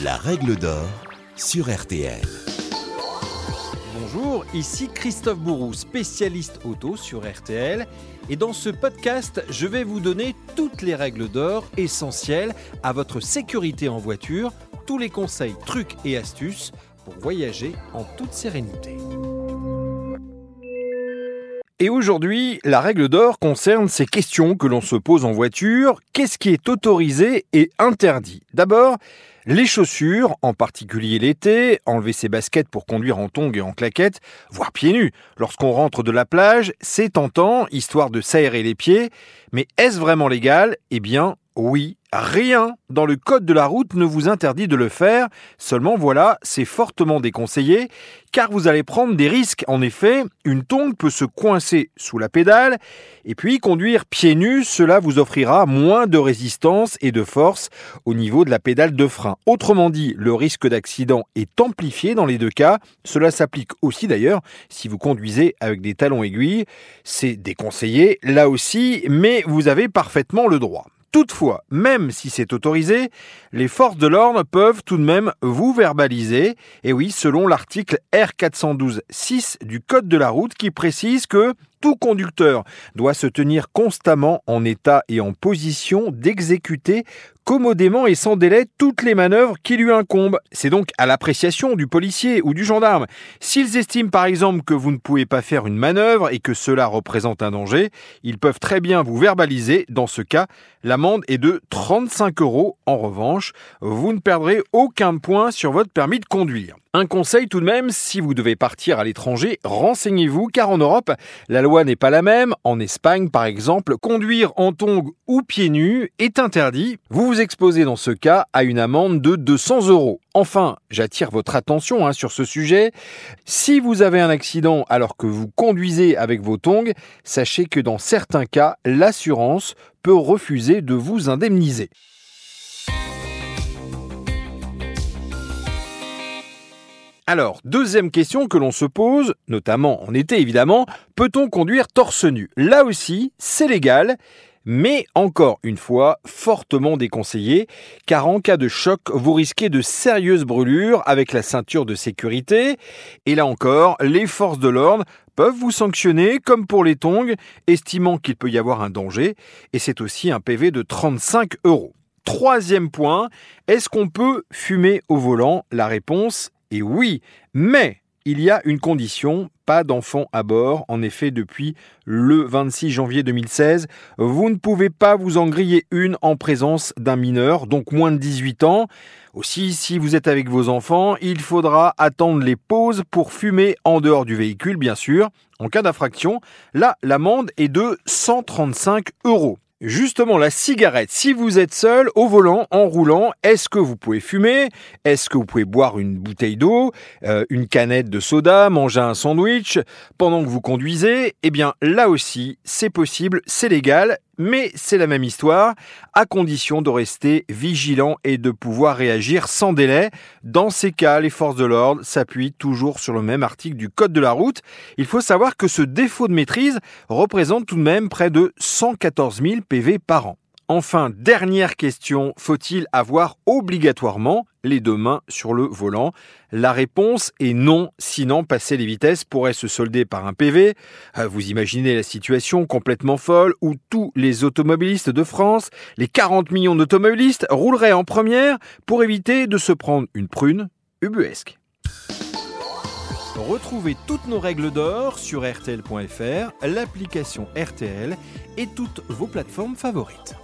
La règle d'or sur RTL. Bonjour, ici Christophe Bourou, spécialiste auto sur RTL. Et dans ce podcast, je vais vous donner toutes les règles d'or essentielles à votre sécurité en voiture, tous les conseils, trucs et astuces pour voyager en toute sérénité. Et aujourd'hui, la règle d'or concerne ces questions que l'on se pose en voiture. Qu'est-ce qui est autorisé et interdit? D'abord, les chaussures, en particulier l'été, enlever ses baskets pour conduire en tongs et en claquettes, voire pieds nus. Lorsqu'on rentre de la plage, c'est tentant, histoire de s'aérer les pieds. Mais est-ce vraiment légal? Eh bien, oui, rien dans le code de la route ne vous interdit de le faire, seulement voilà, c'est fortement déconseillé, car vous allez prendre des risques. En effet, une tongue peut se coincer sous la pédale, et puis conduire pieds nus, cela vous offrira moins de résistance et de force au niveau de la pédale de frein. Autrement dit, le risque d'accident est amplifié dans les deux cas. Cela s'applique aussi d'ailleurs si vous conduisez avec des talons aiguilles. C'est déconseillé là aussi, mais vous avez parfaitement le droit. Toutefois, même si c'est autorisé, les forces de l'ordre peuvent tout de même vous verbaliser, et oui, selon l'article R412.6 du Code de la route qui précise que tout conducteur doit se tenir constamment en état et en position d'exécuter commodément et sans délai toutes les manœuvres qui lui incombent. C'est donc à l'appréciation du policier ou du gendarme. S'ils estiment par exemple que vous ne pouvez pas faire une manœuvre et que cela représente un danger, ils peuvent très bien vous verbaliser. Dans ce cas, l'amende est de 35 euros. En revanche, vous ne perdrez aucun point sur votre permis de conduire. Un conseil tout de même, si vous devez partir à l'étranger, renseignez-vous car en Europe, la loi n'est pas la même. En Espagne, par exemple, conduire en tongs ou pieds nus est interdit. Vous vous exposez dans ce cas à une amende de 200 euros. Enfin, j'attire votre attention hein, sur ce sujet. Si vous avez un accident alors que vous conduisez avec vos tongs, sachez que dans certains cas, l'assurance peut refuser de vous indemniser. Alors, deuxième question que l'on se pose, notamment en été évidemment, peut-on conduire torse nu? Là aussi, c'est légal, mais encore une fois, fortement déconseillé, car en cas de choc, vous risquez de sérieuses brûlures avec la ceinture de sécurité. Et là encore, les forces de l'ordre peuvent vous sanctionner comme pour les tongs, estimant qu'il peut y avoir un danger, et c'est aussi un PV de 35 euros. Troisième point, est-ce qu'on peut fumer au volant? La réponse et oui, mais il y a une condition, pas d'enfants à bord. En effet, depuis le 26 janvier 2016, vous ne pouvez pas vous en griller une en présence d'un mineur, donc moins de 18 ans. Aussi, si vous êtes avec vos enfants, il faudra attendre les pauses pour fumer en dehors du véhicule, bien sûr. En cas d'infraction, là, l'amende est de 135 euros. Justement, la cigarette, si vous êtes seul au volant en roulant, est-ce que vous pouvez fumer? Est-ce que vous pouvez boire une bouteille d'eau, euh, une canette de soda, manger un sandwich? Pendant que vous conduisez Eh bien, là aussi, c'est possible, c'est légal mais c'est la même histoire, à condition de rester vigilant et de pouvoir réagir sans délai. Dans ces cas, les forces de l'ordre s'appuient toujours sur le même article du Code de la route. Il faut savoir que ce défaut de maîtrise représente tout de même près de 114 000 PV par an. Enfin, dernière question, faut-il avoir obligatoirement les deux mains sur le volant? La réponse est non, sinon passer les vitesses pourrait se solder par un PV. Euh, vous imaginez la situation complètement folle où tous les automobilistes de France, les 40 millions d'automobilistes, rouleraient en première pour éviter de se prendre une prune ubuesque. Retrouvez toutes nos règles d'or sur rtl.fr, l'application RTL et toutes vos plateformes favorites.